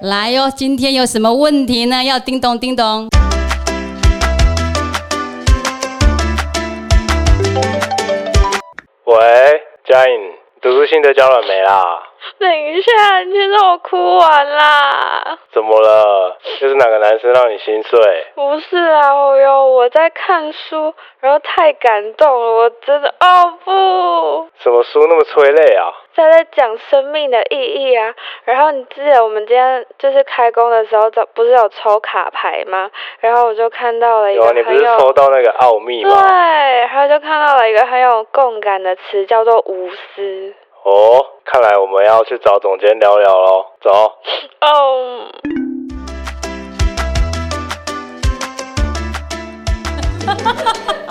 来哟，今天有什么问题呢？要叮咚叮咚。喂，嘉颖，读书心得交了没啦？等一下，你先让我哭完啦！怎么了？就是哪个男生让你心碎？不是啊，我哟，我在看书，然后太感动了，我真的哦不，什么书那么催泪啊？在在讲生命的意义啊。然后你记得我们今天就是开工的时候，不不是有抽卡牌吗？然后我就看到了一有啊，你不是抽到那个奥秘吗对，然后就看到了一个很有共感的词，叫做无私。哦，看来我们要去找总监聊聊喽。走，哦，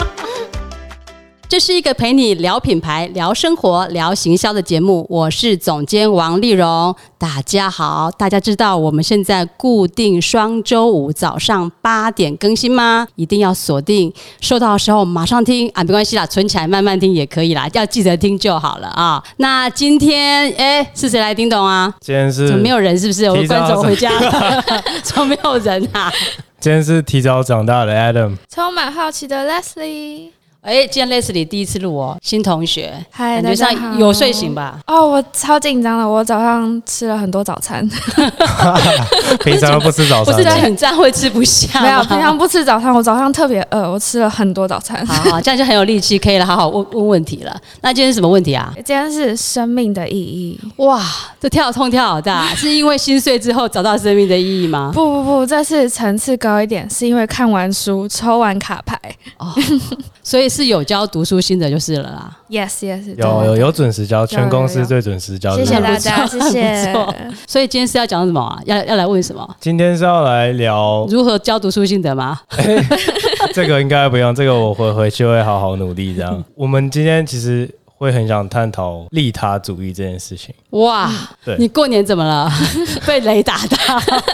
这是一个陪你聊品牌、聊生活、聊行销的节目。我是总监王丽蓉，大家好。大家知道我们现在固定双周五早上八点更新吗？一定要锁定，收到的时候马上听啊，没关系啦，存起来慢慢听也可以啦，要记得听就好了啊。那今天哎，是谁来叮咚啊？今天是怎么没有人？是不是？我的提早观众回家了，怎么没有人啊？今天是提早长大的 Adam，充满好奇的 Leslie。哎，今天 Leslie 第一次录哦，新同学，嗨，感觉大家好上有睡醒吧？哦，我超紧张的，我早上吃了很多早餐，平常都不吃早不餐的，是紧张会吃不下没有，平常不吃早餐，我早上特别饿，我吃了很多早餐。好好，这样就很有力气，可以了，好好问问问题了。那今天是什么问题啊？今天是生命的意义，哇，这跳痛跳好大，是因为心碎之后找到生命的意义吗？不不不，这次层次高一点，是因为看完书抽完卡牌哦。所以是有教读书心得就是了啦。Yes Yes，有有有准时教，全公司最准时教。谢谢大家，谢谢所以今天是要讲什么啊？要要来问什么？今天是要来聊如何教读书心得吗？这个，应该不用，这个我回回去会好好努力。这样，我们今天其实会很想探讨利他主义这件事情。哇，对你过年怎么了？被雷打到，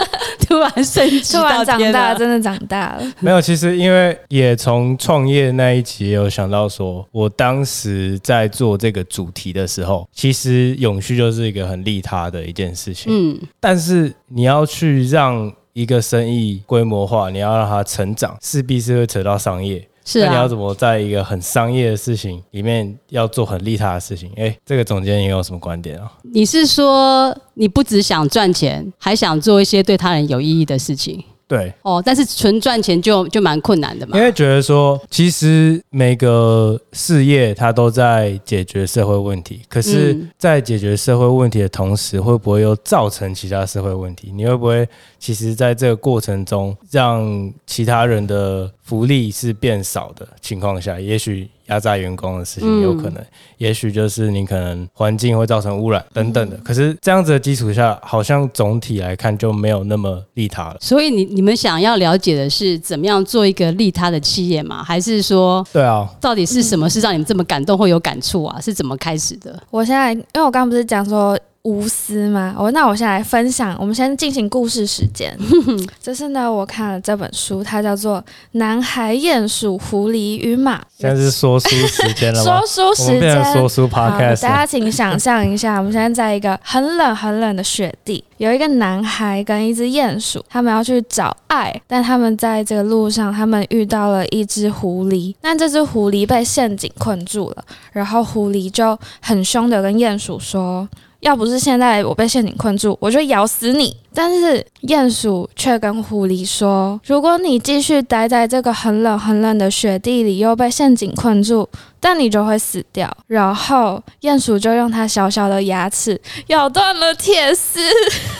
突然升级突然到长大，真的长大了。没有，其实因为也从创业那一集也有想到说，我当时在做这个主题的时候，其实永续就是一个很利他的一件事情。嗯，但是你要去让一个生意规模化，你要让它成长，势必是会扯到商业。是啊那你要怎，么在一个很商业的事情里面要做很利他的事情？哎，这个总监你有什么观点啊？你是说你不只想赚钱，还想做一些对他人有意义的事情？对，哦，但是纯赚钱就就蛮困难的嘛因。为觉得说，其实每个事业它都在解决社会问题，可是嗯，在解决社会问题的同时，会不会又造成其他社会问题？你会不会其实在这个过程中，让其他人的福利是变少的情况下，也许压榨员工的事情嗯有可能，也许就是你可能环境会造成污染等等的。可是这样子的基础下，好像总体来看就没有那么利他了。所以你你们想要了解的是怎么样做一个利他的企业吗？还是说对啊，到底是什么是让你们这么感动或有感触啊？是怎么开始的？我现在，因为我刚刚不是讲说无私吗？我那我先来分享，我们先进行故事时间。就是呢，我看了这本书，它叫做《男孩、鼹鼠、狐狸与马》。现在是说书时间了吗 说？书时间说间。书，podcast 大家请想象一下，我们现在在一个很冷很冷的雪地，有一个男孩跟一只鼹鼠，他们要去找爱，但他们在这个路上，他们遇到了一只狐狸，但这只狐狸被陷阱困住了，然后狐狸就很凶的跟鼹鼠说。要不是现在我被陷阱困住，我就咬死你。但是鼹鼠却跟狐狸说：“如果你继续待在这个很冷很冷的雪地里，又被陷阱困住，但你就会死掉。”然后鼹鼠就用它小小的牙齿咬断了铁丝。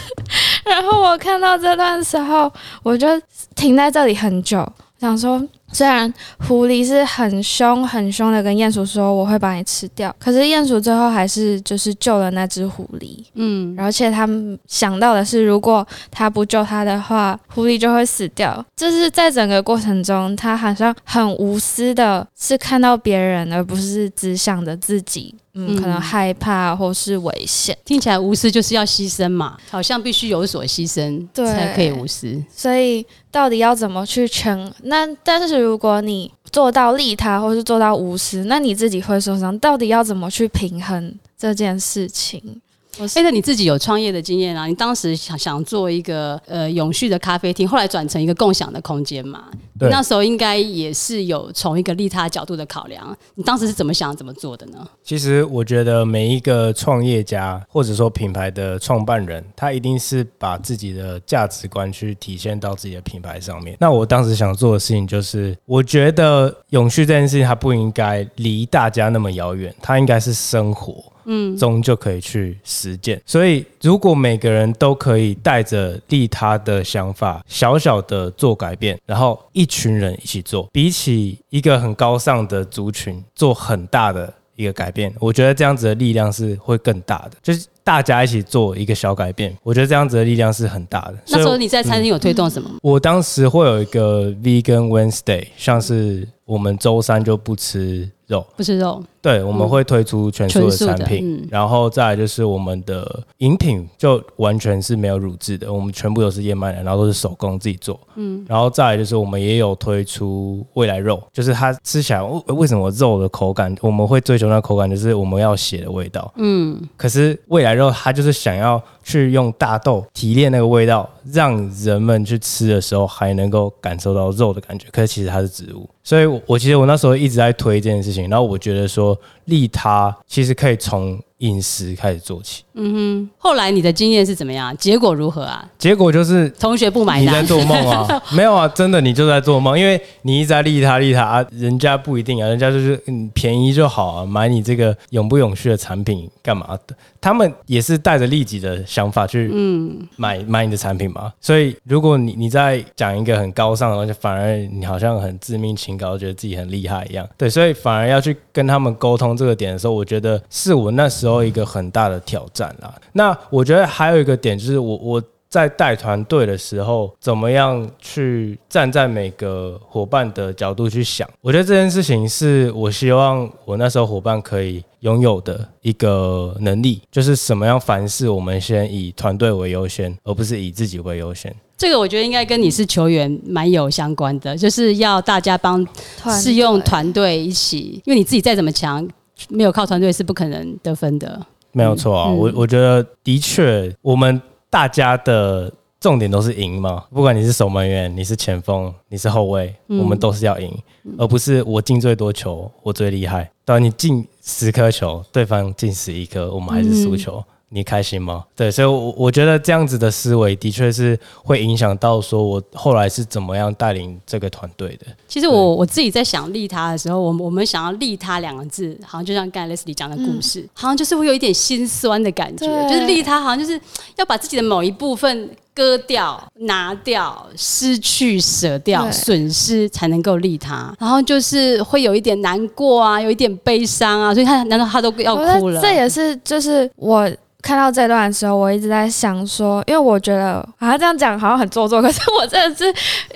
然后我看到这段时候，我就停在这里很久，想说。虽然狐狸是很凶很凶的跟鼹鼠说我会把你吃掉，可是鼹鼠最后还是就是救了那只狐狸。嗯，而且他们想到的是，如果他不救他的话，狐狸就会死掉。就是在整个过程中，他好像很无私的，是看到别人，而不是只想着自己。嗯，嗯可能害怕或是危险。听起来无私就是要牺牲嘛，好像必须有所牺牲才可以无私。所以到底要怎么去权？那但是如果你做到利他，或是做到无私，那你自己会受伤。到底要怎么去平衡这件事情？我是哎，那你自己有创业的经验啊？你当时想想做一个呃永续的咖啡厅，后来转成一个共享的空间嘛？对那时候应该也是有从一个利他角度的考量。你当时是怎么想、怎么做的呢？其实我觉得每一个创业家或者说品牌的创办人，他一定是把自己的价值观去体现到自己的品牌上面。那我当时想做的事情就是，我觉得永续这件事情它不应该离大家那么遥远，它应该是生活。嗯，中就可以去实践。所以，如果每个人都可以带着利他的想法，小小的做改变，然后一群人一起做，比起一个很高尚的族群做很大的一个改变，我觉得这样子的力量是会更大的。就是大家一起做一个小改变，我觉得这样子的力量是很大的。那时候你在餐厅有推动什么？吗？我当时会有一个 Vegan Wednesday，像是我们周三就不吃肉，不吃肉，对，我们会推出全素的产品，嗯。然后再来就是我们的饮品就完全是没有乳制的，我们全部都是燕麦奶，然后都是手工自己做，嗯，然后再来就是我们也有推出未来肉，就是它吃起来为为什么肉的口感？我们会追求那口感，就是我们要血的味道，嗯，可是未来肉它就是想要去用大豆提炼那个味道，让人们去吃的时候还能够感受到肉的感觉。可是其实它是植物，所以我我其实我那时候一直在推这件事情，然后我觉得说利他其实可以从饮食开始做起，嗯哼后来你的经验是怎么样？结果如何啊？结果就是同学不买 你在，做梦啊？没有啊，真的你就在做梦，因为你一直在利他利他啊，人家不一定啊，人家就是嗯便宜就好啊，买你这个永不永续的产品干嘛的？他们也是带着利己的想法去嗯买买你的产品嘛。所以如果你你在讲一个很高尚的东西，反而你好像很自命清高，觉得自己很厉害一样。对，所以反而要去跟他们沟通这个点的时候，我觉得是我那时候一个很大的挑战啦。那我觉得还有一个点就是我我。在带团队的时候，怎么样去站在每个伙伴的角度去想？我觉得这件事情是我希望我那时候伙伴可以拥有的一个能力，就是什么样凡事我们先以团队为优先，而不是以自己为优先。这个我觉得应该跟你是球员蛮有相关的，就是要大家帮团是用队团队一起，因为你自己再怎么强，没有靠团队是不可能得分的。没有错啊，嗯我我觉得的确，我们大家的重点都是赢嘛。不管你是守门员，你是前锋，你是后卫，嗯我们都是要赢，而不是我进最多球，我最厉害。当你进十颗球，对方进十一颗，我们还是输球。你开心吗？对，所以我，我觉得这样子的思维的确是会影响到说我后来是怎么样带领这个团队的。其实我我自己在想利他的时候，我们我们想要利他两个字，好像就像刚才 Leslie 讲的故事，好像就是会有一点心酸的感觉，就是利他好像就是要把自己的某一部分割掉、拿掉、失去、舍掉、损失，才能够利他。然后就是会有一点难过啊，有一点悲伤啊，所以他难道他都要哭了？这也是就是我。看到这段的时候，我一直在想说，因为我觉得好像这样讲好像很做作，可是我真的是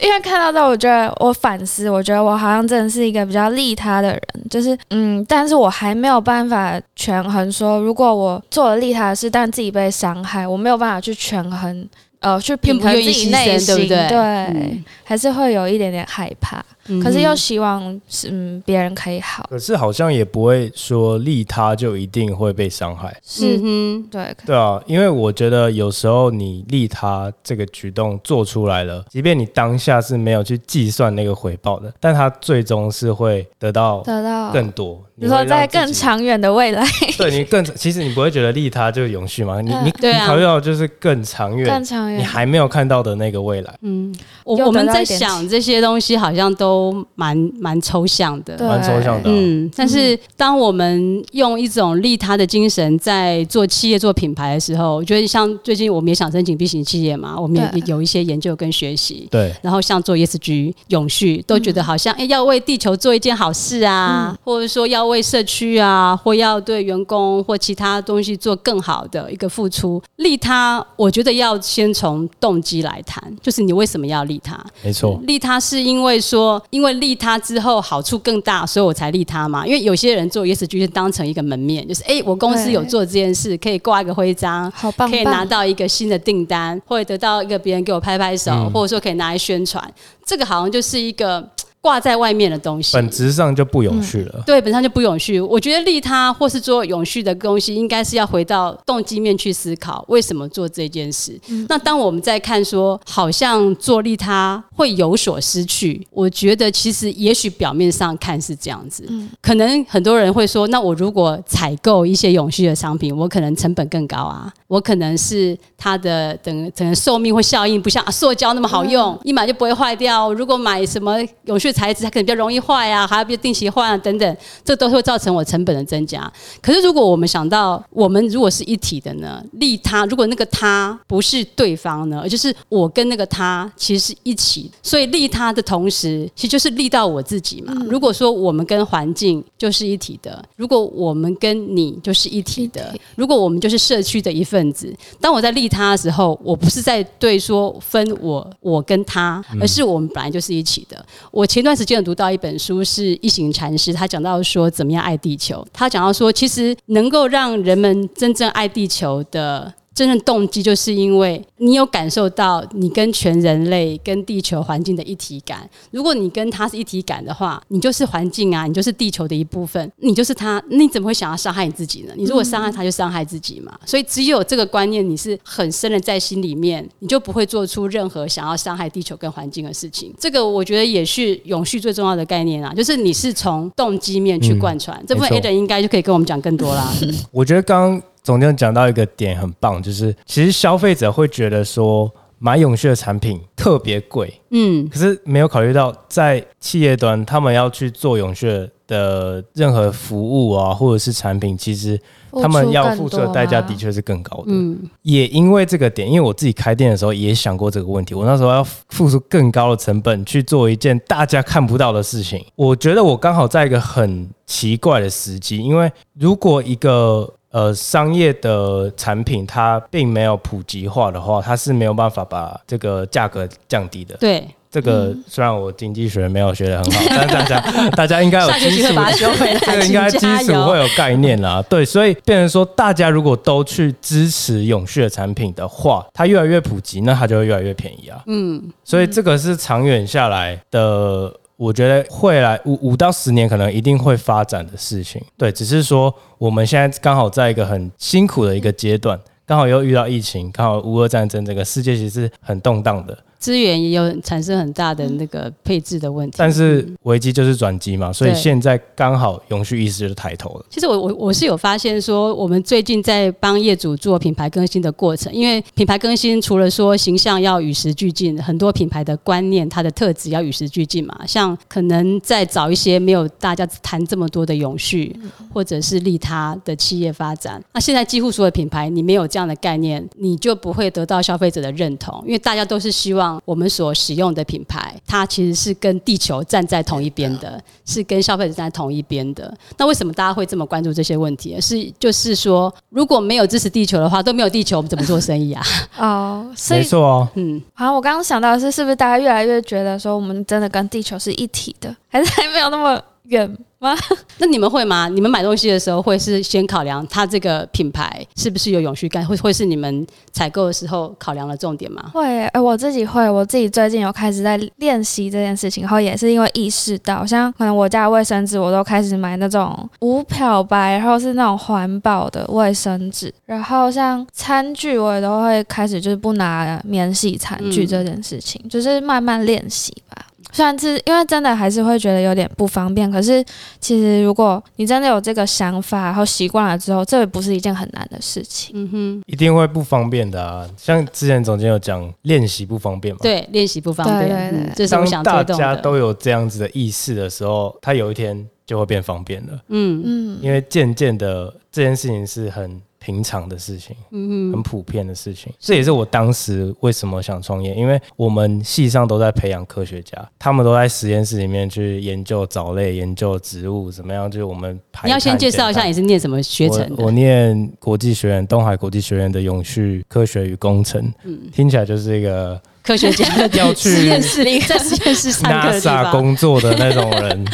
因为看到这，我觉得我反思，我觉得我好像真的是一个比较利他的人，就是嗯，但是我还没有办法权衡说，如果我做了利他的事，但自己被伤害，我没有办法去权衡，呃，去平衡自己内心，对不心，对？对，嗯还是会有一点点害怕，嗯。可是又希望是嗯别人可以好，可是好像也不会说利他就一定会被伤害。是、嗯哼，对，对啊，因为我觉得有时候你利他这个举动做出来了，即便你当下是没有去计算那个回报的，但他最终是会得到得到。更多。你说在更，长远的未来，对你更，其实你不会觉得利他就永续吗？你你你考虑到就是更长远更，长远，你还没有看到的那个未来，嗯。我我们在想这些东西，好像都蛮蛮抽象的。对蛮抽象的啊。嗯，但是当我们用一种利他的精神在做企业、做品牌的时候，我觉得像最近我们也想申请 B 型企业嘛，我们也有一些研究跟学习。对，然后像做 ESG 永续，都觉得好像哎、诶要为地球做一件好事啊，或者说要为社区啊，或要对员工或其他东西做更好的一个付出。利他，我觉得要先从动机来谈，就是你为什么要利他？没错，利他是因为说，因为利他之后好处更大，所以我才利他嘛。因为有些人做 ESG 是当成一个门面，就是哎、诶我公司有做这件事，可以挂一个徽章，好棒棒，可以拿到一个新的订单，或者得到一个别人给我拍拍手，嗯或者说可以拿来宣传，这个好像就是一个。嘖挂在外面的东西。本质上就不永续了。对，本身就不永续。我觉得利他或是做永续的东西，应该是要回到动机面去思考，为什么做这件事。那当我们在看说，好像做利他会有所失去，我觉得其实也许表面上看是这样子，可能很多人会说，那我如果采购一些永续的商品，我可能成本更高啊，我可能是它的等整个寿命或效应不像塑胶那么好用，一买就不会坏掉。如果买什么永续材质，它可能比较容易坏啊，还要定期换啊等等，这都会造成我成本的增加。可是如果我们想到，我们如果是一体的呢？利他，如果那个他不是对方呢，而就是我跟那个他其实是一起，所以利他的同时，其实就是利到我自己嘛。如果说我们跟环境就是一体的，如果我们跟你就是一体的，如果我们就是社区的一份子，当我在利他的时候，我不是在对说分我我跟他，而是我们本来就是一起的。我前段时间有读到一本书，是一行禅师，他讲到说怎么样爱地球。他讲到说，其实能够让人们真正爱地球的。真正动机就是因为你有感受到你跟全人类、跟地球环境的一体感。如果你跟他是一体感的话，你就是环境啊，你就是地球的一部分，你就是他，你怎么会想要伤害你自己呢？你如果伤害他，就伤害自己嘛。所以只有这个观念你是很深的在心里面，你就不会做出任何想要伤害地球跟环境的事情。这个我觉得也是永续最重要的概念啊，就是你是从动机面去贯穿。这部分 A 人应该就可以跟我们讲更多啦。我觉得刚。总监讲到一个点很棒，就是其实消费者会觉得说买永续的产品特别贵，嗯，可是没有考虑到在企业端他们要去做永续的任何服务啊，或者是产品，其实他们要付出的代价的确是更高的。嗯，也因为这个点，因为我自己开店的时候也想过这个问题，我那时候要付出更高的成本去做一件大家看不到的事情，我觉得我刚好在一个很奇怪的时机，因为如果一个呃，商业的产品它并没有普及化的话，它是没有办法把这个价格降低的。对，这个虽然我经济学没有学得很好，但大家大家应该有基础，这个应该基础会有概念啦。对，所以变成说，大家如果都去支持永续的产品的话，它越来越普及，那它就会越来越便宜啊。嗯，所以这个是长远下来的。我觉得未来五五到十年，可能一定会发展的事情。对，只是说我们现在刚好在一个很辛苦的一个阶段，刚好又遇到疫情，刚好乌俄战争，这个世界其实是很动荡的。资源也有产生很大的那个配置的问题，但是危机就是转机嘛，所以现在刚好永续意识就抬头了。其实我我我是有发现说，我们最近在帮业主做品牌更新的过程，因为品牌更新除了说形象要与时俱进，很多品牌的观念、它的特质要与时俱进嘛。像可能在找一些没有大家谈这么多的永续或者是利他的企业发展，那现在几乎所有品牌，你没有这样的概念，你就不会得到消费者的认同，因为大家都是希望。我们所使用的品牌，它其实是跟地球站在同一边的，是跟消费者站在同一边的。那为什么大家会这么关注这些问题？是就是说，如果没有支持地球的话，都没有地球，我们怎么做生意啊？哦，没错哦。嗯，好，我刚刚想到的是，是不是大家越来越觉得说，我们真的跟地球是一体的，还是还没有那么远？吗？那你们会吗？你们买东西的时候会是先考量它这个品牌是不是有永续感，会会是你们采购的时候考量的重点吗？会，哎，我自己会，我自己最近有开始在练习这件事情，然后也是因为意识到，像可能我家卫生纸我都开始买那种无漂白，然后是那种环保的卫生纸，然后像餐具我也都会开始就是不拿免洗餐具这件事情，就是慢慢练习吧。虽然是因为真的还是会觉得有点不方便，可是其实如果你真的有这个想法，然后习惯了之后，这也不是一件很难的事情。嗯哼，一定会不方便的啊。像之前总监有讲，练习不方便嘛？对，练习不方便。对对对，这是我想大家都有这样子的意识的时候，他有一天就会变方便了。嗯嗯，因为渐渐的这件事情是很。平常的事情，嗯很普遍的事情，这也是我当时为什么想创业，因为我们系上都在培养科学家，他们都在实验室里面去研究藻类、研究植物怎么样。就是我们你要先介绍一下你是念什么学程的？我念国际学院，东海国际学院的永续科学与工程。嗯，听起来就是一个科学家的 要去实验室里，在实验室上 NASA 方。工作的那种人，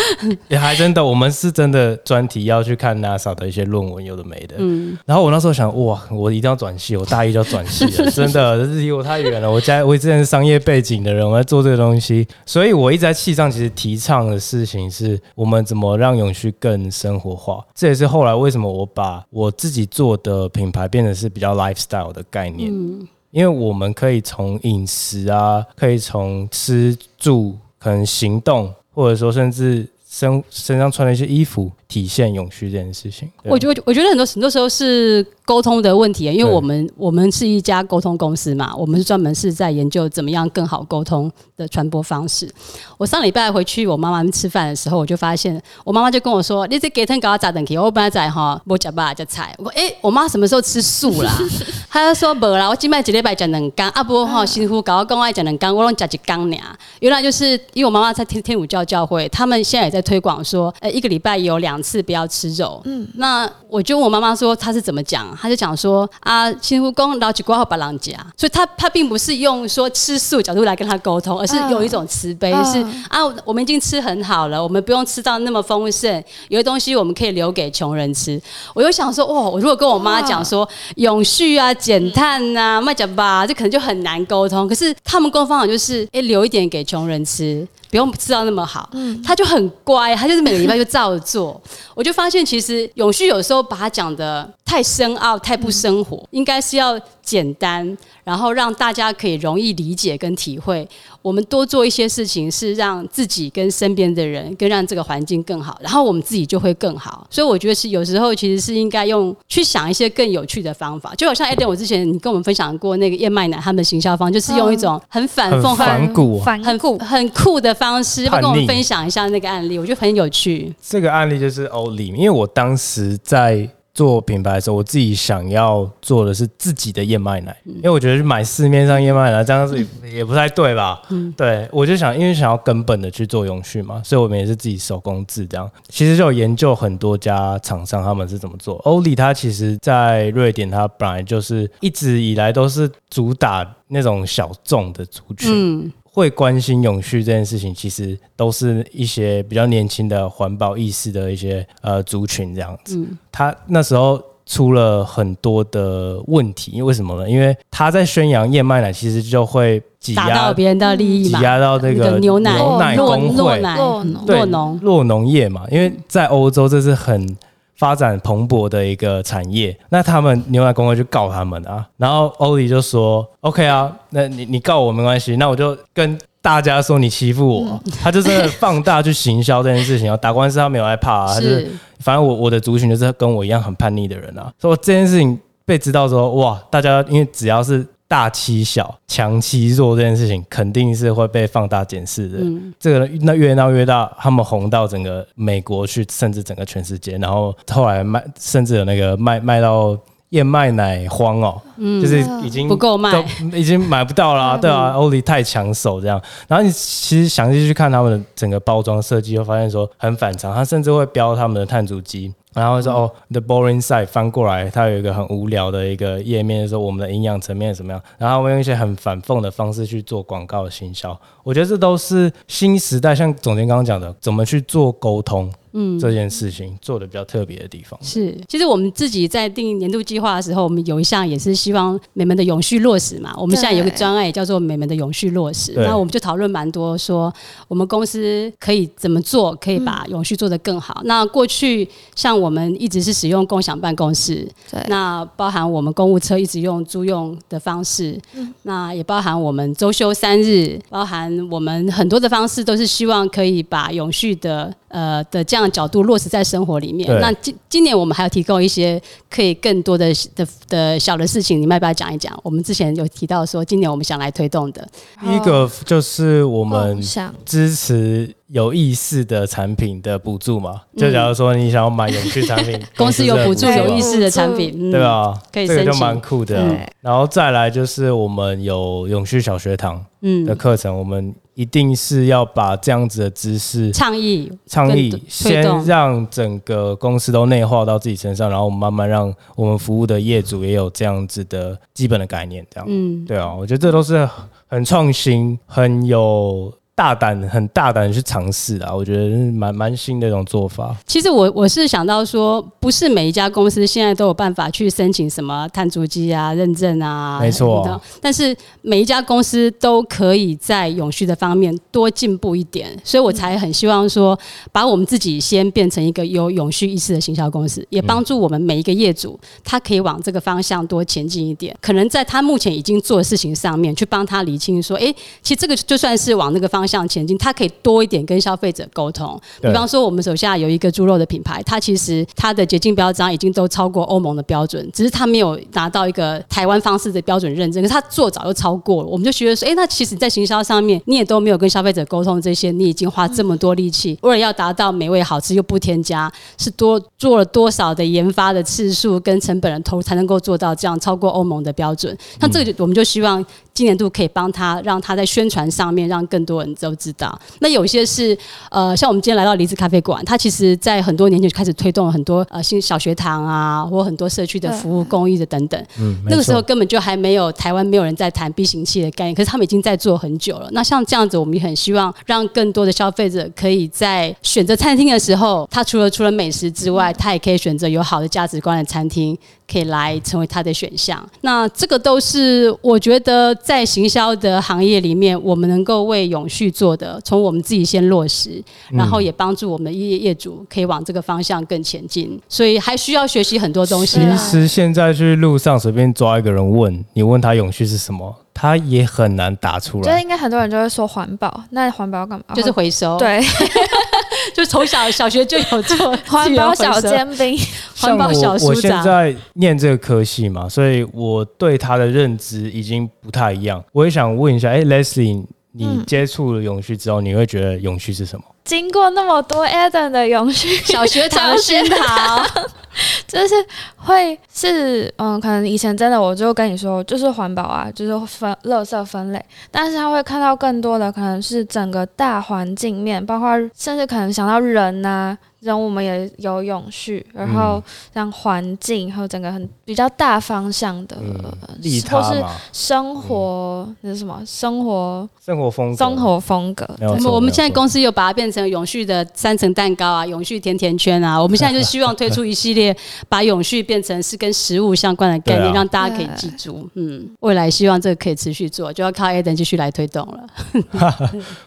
也 还真的，我们是真的专题要去看 NASA 的一些论文，有的没的。嗯，然后我那时候想，哇，我一定要转系，我大一就要转系了，真的，这离我太远了。我家我之前是商业背景的人，我在做这个东西，所以我一直在系上其实提倡的事情是我们怎么让永续更生活化。这也是后来为什么我把我自己做的品牌变得是比较 lifestyle 的概念。因为我们可以从饮食啊，可以从吃住，可能行动，或者说甚至身身上穿的一些衣服，体现永续这件事情。我觉得我觉得很多很多时候是沟通的问题，因为我们我们是一家沟通公司嘛，我们是专门是在研究怎么样更好沟通的传播方式。我上礼拜回去我妈妈吃饭的时候，我就发现我妈妈就跟我说：“你这给天搞我咋等起？我本来在哈我假爸加菜。”我说：“哎、我妈什么时候吃素啦？” 她就说：“不啦，我今麦一礼拜讲两缸，啊不哈辛苦搞我跟我爱讲两缸，我拢讲一缸俩。原来就是因为我妈妈在天天主教教会，他们现在也在推广说，呃，一个礼拜有两次不要吃肉。嗯，那我就问我妈妈说她是怎么讲，她就讲说啊，辛苦公老几瓜后把狼夹，所以她她并不是用说吃素角度来跟她沟通，而是有一种慈悲，就是啊，我们已经吃很好了，我们不用吃到那么丰盛，有些东西我们可以留给穷人吃。我就想说，哇，我如果跟我妈讲说永续啊、减碳啊、卖讲吧，这可能就很难沟通。可是他们沟通方法就是，哎、留一点给穷人吃。不用吃到那么好，他就很乖，他就是每个礼拜就照做。我就发现，其实永旭有时候把它讲的太深奥、太不生活，应该是要简单，然后让大家可以容易理解跟体会。我们多做一些事情，是让自己跟身边的人，跟让这个环境更好，然后我们自己就会更好。所以我觉得是有时候其实是应该用去想一些更有趣的方法，就好像 Eden，我之前你跟我们分享过那个燕麦奶他们的行销方，就是用一种很反讽、很反骨很酷、很酷的方式，要跟我们分享一下那个案例？我觉得很有趣。这个案例就是欧里，因为我当时在做品牌的时候，我自己想要做的是自己的燕麦奶，因为我觉得去买市面上燕麦奶这样子也不太对吧？对，我就想，因为想要根本的去做永续嘛，所以我们也是自己手工制这样。其实就有研究很多家厂商他们是怎么做。欧里它其实在瑞典，它本来就是一直以来都是主打那种小众的族群，嗯，会关心永续这件事情，其实都是一些比较年轻的环保意识的一些呃族群这样子。他那时候出了很多的问题，因为为什么呢？因为他在宣扬燕麦奶，其实就会挤压到别人的利益挤，压到这个牛奶、牛奶酪工会。酪奶、农对酪农。农业嘛，因为在欧洲这是很发展蓬勃的一个产业，那他们牛奶工会就告他们啊，然后欧里就说 OK 啊，那你你告我没关系，那我就跟大家说你欺负我，他就真的放大去行销这件事情啊，打官司他没有害怕啊，他就是是，反正我我的族群就是跟我一样很叛逆的人啊，所以这件事情被知道之后，哇，大家因为只要是大欺小、强欺弱这件事情，肯定是会被放大检视的。嗯这个那越闹越大，他们红到整个美国去，甚至整个全世界，然后后来卖，甚至有那个卖卖到燕麦奶荒哦，就是已经嗯不够卖已经买不到啦、对啊，欧里太抢手这样。然后你其实详细去看他们的整个包装设计，会发现说很反常，它甚至会标他们的碳足迹。然后说哦，the boring side 翻过来，它有一个很无聊的一个页面，说我们的营养层面怎么样，然后我们用一些很反讽的方式去做广告的行销。我觉得这都是新时代，像总监刚刚讲的，怎么去做沟通，嗯，这件事情做的比较特别的地方。是，其实我们自己在定年度计划的时候，我们有一项也是希望美门的永续落实嘛。我们现在有个对专案也叫做美门的永续落实，对。那我们就讨论蛮多，说我们公司可以怎么做，可以把永续做得更好。那过去像我们一直是使用共享办公室，对。那包含我们公务车一直用租用的方式，那也包含我们周休三日，包含我们很多的方式都是希望可以把永续的呃的这样的角度落实在生活里面。那今今年我们还要提供一些可以更多的的的小的事情，你们要不要讲一讲？我们之前有提到说，今年我们想来推动的，第一个就是我们想支持有意识的产品的补助嘛，就假如说你想要买永续产品，嗯公司有补助有意识的产品，嗯。对？吧？可以这个就蛮酷的啊、然后再来就是我们有永续小学堂嗯。的课程，我们一定是要把这样子的知识倡议倡议先让整个公司都内化到自己身上，然后我们慢慢让我们服务的业主也有这样子的基本的概念，这样。嗯，对啊，我觉得这都是很创新、很有大胆、很大胆地去尝试啊。我觉得蛮蛮新的一种做法。其实我我是想到说，不是每一家公司现在都有办法去申请什么碳足迹啊、认证啊，没错但是每一家公司都可以在永续的方面多进步一点，所以我才很希望说，把我们自己先变成一个有永续意识的行销公司，也帮助我们每一个业主，他可以往这个方向多前进一点。可能在他目前已经做的事情上面，去帮他理清说，诶，其实这个就算是往那个方向前进，它可以多一点跟消费者沟通。比方说，我们手下有一个猪肉的品牌，它其实它的洁净标章已经都超过欧盟的标准，只是它没有拿到一个台湾方式的标准认证，可是它做早就超过了。我们就觉得说，哎、那其实你在行销上面，你也都没有跟消费者沟通这些，你已经花这么多力气，为了要达到美味好吃又不添加，是多做了多少的研发的次数跟成本的投入才能够做到这样超过欧盟的标准？那这个就，我们就希望今年度可以帮他，让他在宣传上面让更多人都知道。那有些是呃，像我们今天来到离子咖啡馆，它其实在很多年前就开始推动了很多呃新小学堂啊，或很多社区的服务公益的等等。嗯，那个时候根本就还没有台湾没有人在谈 B 型器的概念，可是他们已经在做很久了。那像这样子，我们也很希望让更多的消费者可以在选择餐厅的时候，他除了除了美食之外，他也可以选择有好的价值观的餐厅，可以来成为他的选项。那这个都是我觉得在行销的行业里面，我们能够为永续做的，从我们自己先落实，然后也帮助我们的业业主可以往这个方向更前进。所以还需要学习很多东西啦。其实现在去路上随便抓一个人问你，问他永续是什么，他也很难答出来。觉得应该很多人就会说环保，那环保要干嘛？就是回收，，对 就从小小学就有做 环保小尖兵，环保小像我，我现。在念这个科系嘛，所以我对他的认知已经不太一样。我也想问一下，哎、l e s l i e 你嗯接触了永续之后，你会觉得永续是什么？经过那么多 Eden 的永续，小学堂的熏陶，就是会是嗯，可能以前真的我就跟你说，就是环保啊，就是分垃圾分类，但是他会看到更多的可能是整个大环境面，包括甚至可能想到人呐、人我们也有永续，然后像环境还有整个很比较大方向的、嗯，利他或是，生活那是什么？生活生活风格，生活风格。我们我们现在公司有把它变成永续的三层蛋糕啊，永续甜甜圈啊。我们现在就希望推出一系列，把永续变成是跟食物相关的概念，啊让大家可以记住。嗯，未来希望这个可以持续做，就要靠 Eden 继续来推动了。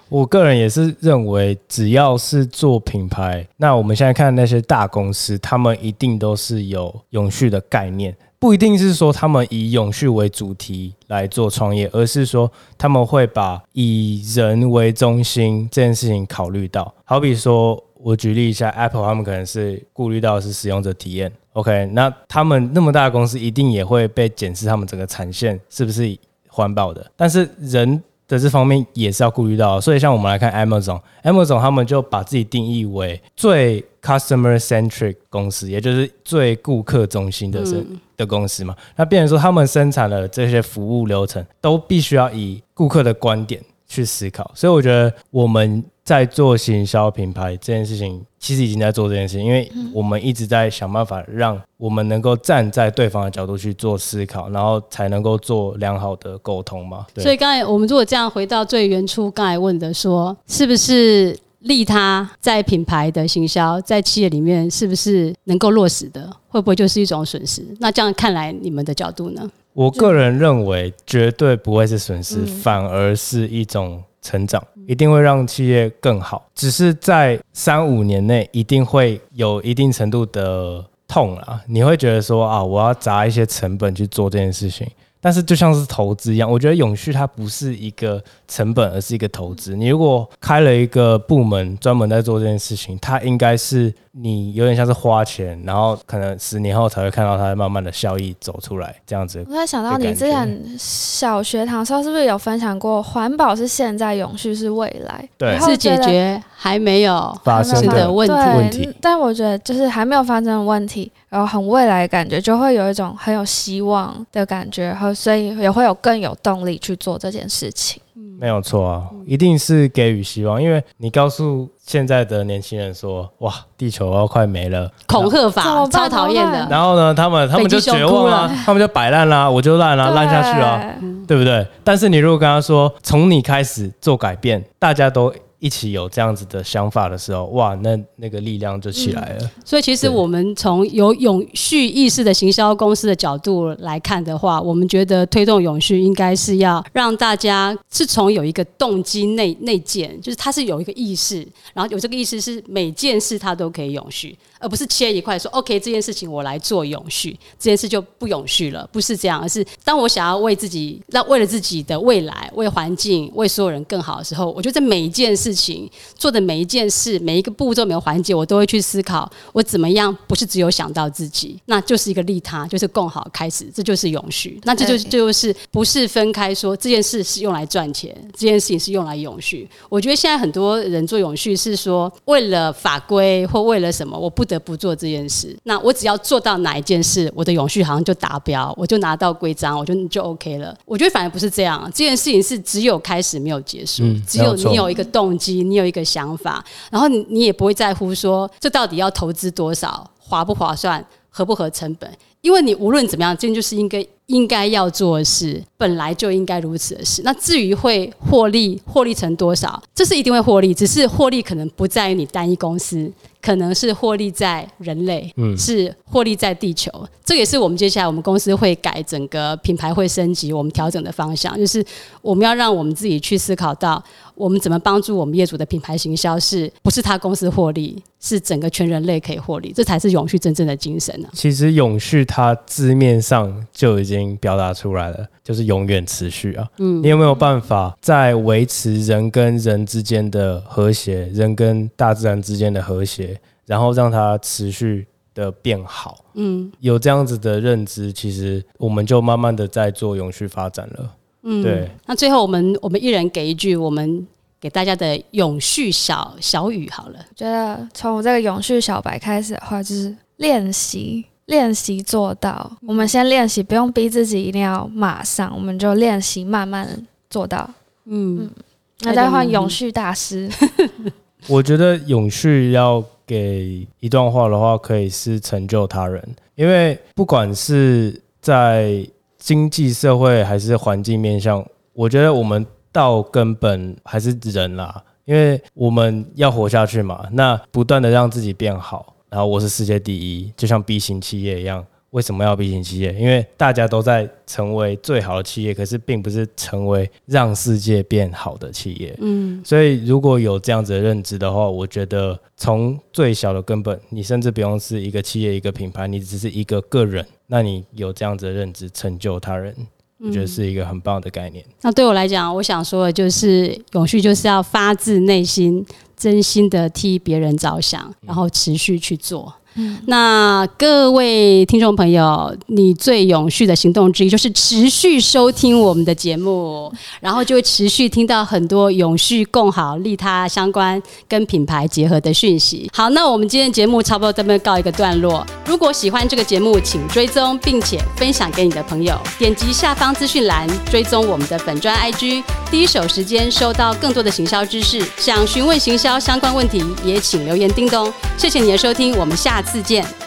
我个人也是认为，只要是做品牌，那我们现在看那些大公司，他们一定都是有永续的概念，不一定是说他们以永续为主题来做创业，而是说他们会把以人为中心这件事情考虑到。好比说，我举例一下，Apple 他们可能是顾虑到是使用者体验。OK，那他们那么大的公司，一定也会被检视他们整个产线是不是环保的，但是人的这方面也是要顾虑到。所以像我们来看 Amazon，Amazon 他们就把自己定义为最 customer centric 公司，也就是最顾客中心的生、的公司嘛。那变成说他们生产的这些服务流程都必须要以顾客的观点去思考。所以我觉得我们在做行销品牌这件事情，其实已经在做这件事情，因为我们一直在想办法让我们能够站在对方的角度去做思考，然后才能够做良好的沟通嘛。对所以刚才我们如果这样回到最原初刚才问的说，是不是利他在品牌的行销在企业里面是不是能够落实的？会不会就是一种损失？那这样看来，你们的角度呢？我个人认为绝对不会是损失，嗯反而是一种成长，一定会让企业更好。只是在三五年内，一定会有一定程度的痛啊，你会觉得说啊，我要砸一些成本去做这件事情。但是就像是投资一样，我觉得永续它不是一个成本，而是一个投资。你如果开了一个部门专门在做这件事情，它应该是你有点像是花钱，然后可能十年后才会看到它慢慢的效益走出来，这样子我在想到你之前小学堂的时候，是不是有分享过环保是现在，永续是未来？对然后是解决还没有发生的问题。对问题但我觉得就是还没有发生的问题，然后很未来的感觉，就会有一种很有希望的感觉，然后所以也会有更有动力去做这件事情。没有错啊，一定是给予希望，因为你告诉现在的年轻人说，哇，地球要快没了，恐吓法超讨厌的。然后呢，他们他们就绝望了哭，他们就摆烂啦，我就烂啦，烂下去了，对对不对？但是你如果跟他说，从你开始做改变，大家都一起有这样子的想法的时候，哇，那那个力量就起来了。所以其实我们从有永续意识的行销公司的角度来看的话，我们觉得推动永续应该是要让大家是从有一个动机内内建，就是它是有一个意识，然后有这个意识是每件事它都可以永续，而不是切一块说 OK 这件事情我来做永续，这件事就不永续了，不是这样，而是当我想要为自己，那为了自己的未来、为环境、为所有人更好的时候，我觉得这每一件事情做的每一件事、每一个步骤、每个环节，我都会去思考，我怎么样不是只有想到自己，那就是一个利他，就是共好开始，这就是永续。那这就对这就是不是分开说这件事是用来赚钱，这件事情是用来永续。我觉得现在很多人做永续是说为了法规或为了什么，我不得不做这件事。那我只要做到哪一件事，我的永续好像就达标，我就拿到规章，我就就 OK 了。我觉得反而不是这样，这件事情是只有开始没有结束，嗯只有你有一个动机，你有一个想法，然后你你也不会在乎说这到底要投资多少，划不划算，合不合成本，因为你无论怎么样，这就是应该应该要做的事，本来就应该如此的事。那至于会获利，获利成多少，这是一定会获利，只是获利可能不在于你单一公司。可能是获利在人类，嗯是获利在地球，这也是我们接下来我们公司会改整个品牌会升级，我们调整的方向，就是我们要让我们自己去思考到，我们怎么帮助我们业主的品牌行销，是不是他公司获利，是整个全人类可以获利，这才是永续真正的精神啊！其实永续它字面上就已经表达出来了，就是永远持续啊。嗯，你有没有办法在维持人跟人之间的和谐，人跟大自然之间的和谐，然后让它持续的变好？嗯，有这样子的认知，其实我们就慢慢的在做永续发展了。嗯，对，那最后我们我们一人给一句我们给大家的永续小小语好了。觉得从我这个永续小白开始的话，就是练习，练习做到。我们先练习，不用逼自己一定要马上，我们就练习，慢慢做到。嗯，那再换永续大师，我觉得永续要给一段话的话，可以是成就他人，因为不管是在经济社会还是环境面向，我觉得我们到根本还是人啦，因为我们要活下去嘛，那不断的让自己变好，然后我是世界第一，就像 B 型企业一样。为什么要 B 型企业？因为大家都在成为最好的企业，可是并不是成为让世界变好的企业。嗯，所以如果有这样子的认知的话，我觉得从最小的根本，你甚至不用是一个企业、一个品牌，你只是一个个人，那你有这样子的认知，成就他人，我觉得是一个很棒的概念。那对我来讲，我想说的就是，永续就是要发自内心、真心的替别人着想，然后持续去做。那各位听众朋友，你最永续的行动之一就是持续收听我们的节目，然后就会持续听到很多永续共好、利他相关跟品牌结合的讯息。好，那我们今天节目差不多这边告一个段落。如果喜欢这个节目，请追踪并且分享给你的朋友，点击下方资讯栏追踪我们的粉专 IG，第一手时间收到更多的行销知识。想询问行销相关问题，也请留言叮咚。谢谢你的收听，我们下事件。